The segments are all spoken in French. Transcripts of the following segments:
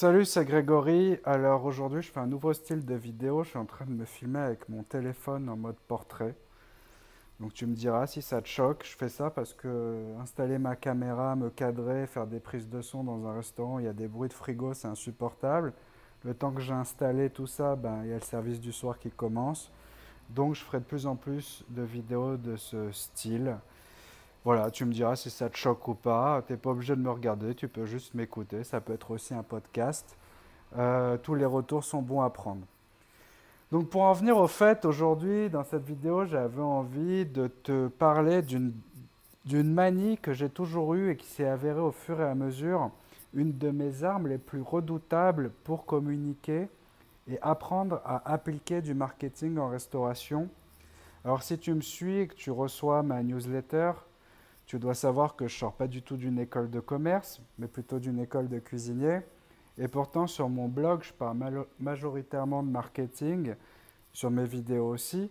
Salut, c'est Grégory. Alors aujourd'hui, je fais un nouveau style de vidéo. Je suis en train de me filmer avec mon téléphone en mode portrait. Donc tu me diras si ça te choque. Je fais ça parce que installer ma caméra, me cadrer, faire des prises de son dans un restaurant, il y a des bruits de frigo, c'est insupportable. Le temps que j'ai installé tout ça, ben, il y a le service du soir qui commence. Donc je ferai de plus en plus de vidéos de ce style. Voilà, tu me diras si ça te choque ou pas. Tu n'es pas obligé de me regarder, tu peux juste m'écouter. Ça peut être aussi un podcast. Euh, tous les retours sont bons à prendre. Donc pour en venir au fait, aujourd'hui, dans cette vidéo, j'avais envie de te parler d'une manie que j'ai toujours eue et qui s'est avérée au fur et à mesure une de mes armes les plus redoutables pour communiquer et apprendre à appliquer du marketing en restauration. Alors si tu me suis et que tu reçois ma newsletter, tu dois savoir que je ne sors pas du tout d'une école de commerce, mais plutôt d'une école de cuisinier. Et pourtant, sur mon blog, je parle majoritairement de marketing, sur mes vidéos aussi.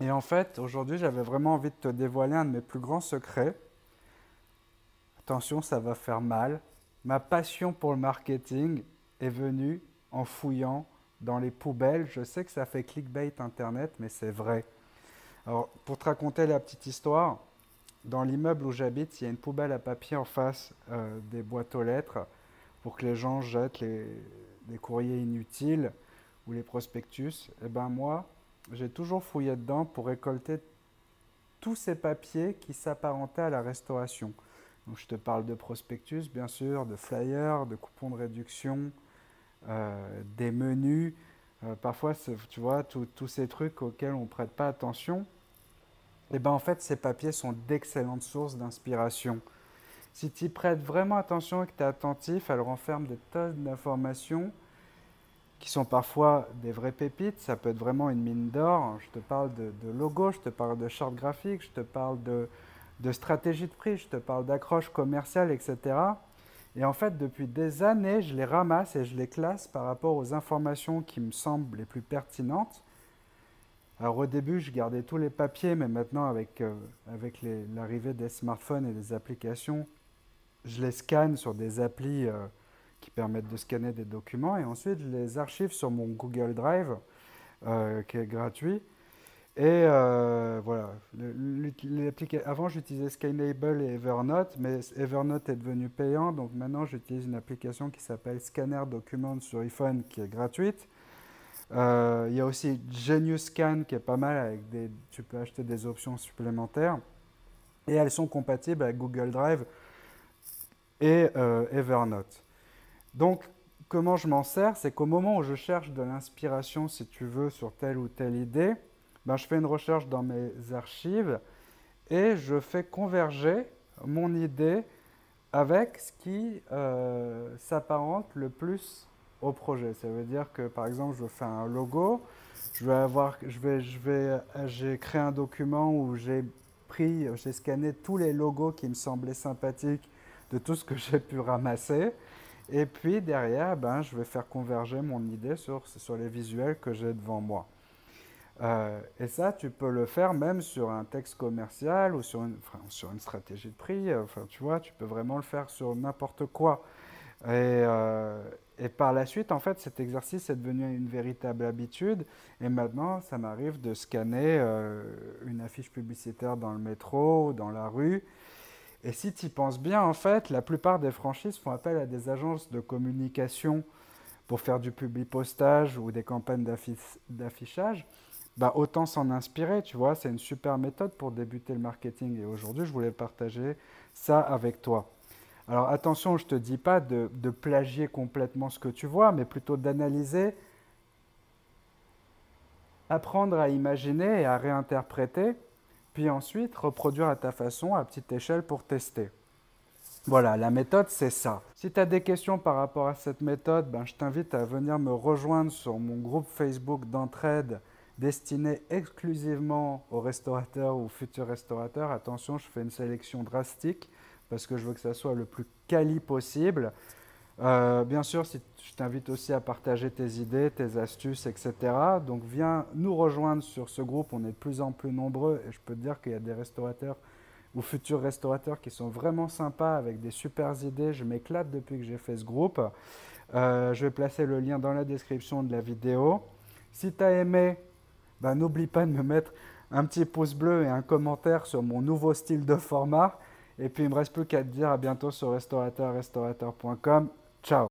Et en fait, aujourd'hui, j'avais vraiment envie de te dévoiler un de mes plus grands secrets. Attention, ça va faire mal. Ma passion pour le marketing est venue en fouillant dans les poubelles. Je sais que ça fait clickbait internet, mais c'est vrai. Alors, pour te raconter la petite histoire, dans l'immeuble où j'habite, il y a une poubelle à papier en face euh, des boîtes aux lettres pour que les gens jettent les, courriers inutiles ou les prospectus. Et eh ben moi, j'ai toujours fouillé dedans pour récolter tous ces papiers qui s'apparentaient à la restauration. Donc je te parle de prospectus, bien sûr, de flyers, de coupons de réduction, euh, des menus. Euh, parfois, tu vois, tous ces trucs auxquels on ne prête pas attention. Eh ben en fait, ces papiers sont d'excellentes sources d'inspiration. Si tu y prêtes vraiment attention et que tu es attentif, elles renferment des tonnes d'informations qui sont parfois des vraies pépites. Ça peut être vraiment une mine d'or. Je te parle de, de logo, je te parle de charte graphique, je te parle de, de stratégie de prix, je te parle d'accroche commerciale, etc. Et en fait, depuis des années, je les ramasse et je les classe par rapport aux informations qui me semblent les plus pertinentes. Alors au début, je gardais tous les papiers, mais maintenant, avec, euh, avec l'arrivée des smartphones et des applications, je les scanne sur des applis euh, qui permettent de scanner des documents et ensuite je les archive sur mon Google Drive euh, qui est gratuit. Et voilà, avant j'utilisais Skynable et Evernote, mais Evernote est devenu payant, donc maintenant j'utilise une application qui s'appelle Scanner Documents sur iPhone qui est gratuite. Euh, il y a aussi Genius Scan qui est pas mal, avec des, tu peux acheter des options supplémentaires. Et elles sont compatibles avec Google Drive et euh, Evernote. Donc, comment je m'en sers? C'est qu'au moment où je cherche de l'inspiration, si tu veux, sur telle ou telle idée, ben, je fais une recherche dans mes archives et je fais converger mon idée avec ce qui euh, s'apparente le plus au projet. Ça veut dire que par exemple, je fais un logo, je vais avoir, je vais, je vais, j'ai créé un document où j'ai pris, j'ai scanné tous les logos qui me semblaient sympathiques de tout ce que j'ai pu ramasser. Et puis derrière, ben, je vais faire converger mon idée sur, sur les visuels que j'ai devant moi. Euh, et ça, tu peux le faire même sur un texte commercial ou sur une, stratégie de prix. Euh, enfin, tu vois, tu peux vraiment le faire sur n'importe quoi. Et, euh, et, par la suite, en fait, cet exercice est devenu une véritable habitude. Et maintenant, ça m'arrive de scanner une affiche publicitaire dans le métro, ou dans la rue. Et si tu y penses bien, en fait, la plupart des franchises font appel à des agences de communication pour faire du public postage ou des campagnes d'affichage bah, autant s'en inspirer, tu vois, c'est une super méthode pour débuter le marketing. Et aujourd'hui, je voulais partager ça avec toi. Alors attention, je ne te dis pas de, plagier complètement ce que tu vois, mais plutôt d'analyser, apprendre à imaginer et à réinterpréter, puis ensuite reproduire à ta façon à petite échelle pour tester. Voilà, la méthode, c'est ça. Si tu as des questions par rapport à cette méthode, ben, je t'invite à venir me rejoindre sur mon groupe Facebook d'entraide destiné exclusivement aux restaurateurs ou futurs restaurateurs. Attention, je fais une sélection drastique parce que je veux que ça soit le plus quali possible. Euh, bien sûr, si je t'invite aussi à partager tes idées, tes astuces, etc. Donc viens nous rejoindre sur ce groupe, on est de plus en plus nombreux et je peux te dire qu'il y a des restaurateurs ou futurs restaurateurs qui sont vraiment sympas avec des supers idées. Je m'éclate depuis que j'ai fait ce groupe. Euh, je vais placer le lien dans la description de la vidéo. Si tu as aimé, ben, n'oublie pas de me mettre un petit pouce bleu et un commentaire sur mon nouveau style de format. Et puis, il ne me reste plus qu'à te dire à bientôt sur restaurateur-restaurateur.com. Ciao